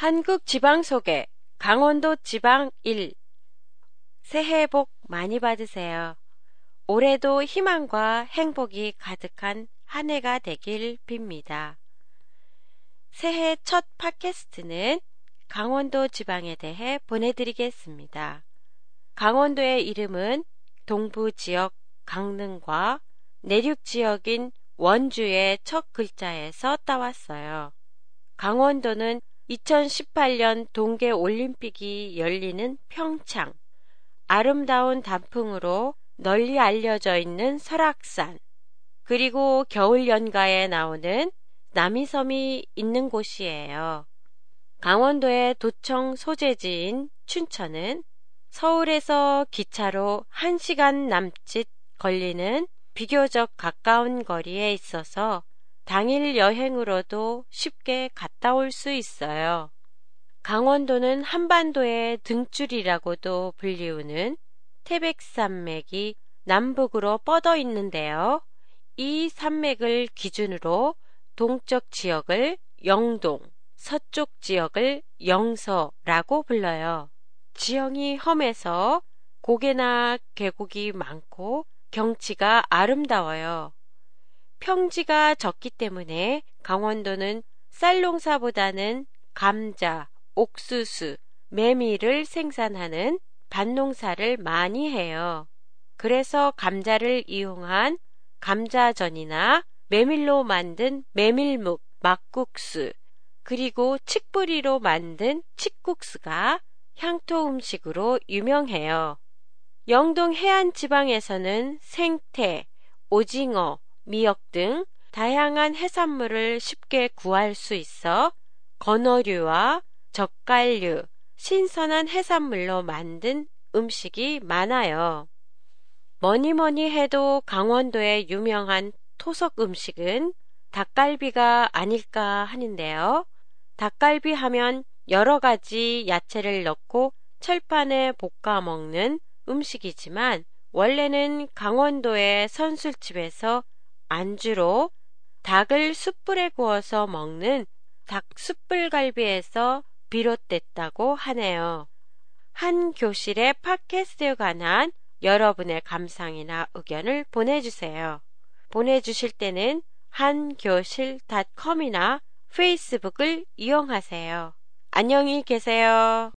한국 지방 소개 강원도 지방 1 새해 복 많이 받으세요. 올해도 희망과 행복이 가득한 한 해가 되길 빕니다. 새해 첫 팟캐스트는 강원도 지방에 대해 보내드리겠습니다. 강원도의 이름은 동부 지역 강릉과 내륙 지역인 원주의 첫 글자에서 따왔어요. 강원도는 2018년 동계 올림픽이 열리는 평창, 아름다운 단풍으로 널리 알려져 있는 설악산, 그리고 겨울 연가에 나오는 남이섬이 있는 곳이에요. 강원도의 도청 소재지인 춘천은 서울에서 기차로 1시간 남짓 걸리는 비교적 가까운 거리에 있어서 당일 여행으로도 쉽게 갔다 올 수 있어요. 강원도는 한반도의 등줄이라고도 불리우는 태백산맥이 남북으로 뻗어 있는데요. 이 산맥을 기준으로 동쪽 지역을 영동, 서쪽 지역을 영서라고 불러요. 지형이 험해서 고개나 계곡이 많고 경치가 아름다워요. 평지가 적기 때문에 강원도는 쌀 농사보다는 감자, 옥수수, 메밀을 생산하는 밭농사를 많이 해요. 그래서 감자를 이용한 감자전이나 메밀로 만든 메밀묵, 막국수, 그리고 칡뿌리로 만든 칡국수가 향토 음식으로 유명해요. 영동 해안 지방에서는 생태, 오징어, 미역 등 다양한 해산물을 쉽게 구할 수 있어 건어류와 젓갈류, 신선한 해산물로 만든 음식이 많아요. 뭐니 뭐니 해도 강원도의 유명한 토속 음식은 닭갈비가 아닐까 하는데요. 닭갈비 하면 여러 가지 야채를 넣고 철판에 볶아 먹는 음식이지만 원래는 강원도의 선술집에서 안주로 닭을 숯불에 구워서 먹는 닭 숯불갈비에서 비롯됐다고 하네요. 한 교실의 팟캐스트에 관한 여러분의 감상이나 의견을 보내주세요. 보내주실 때는 한교실닷컴이나 페이스북을 이용하세요. 안녕히 계세요.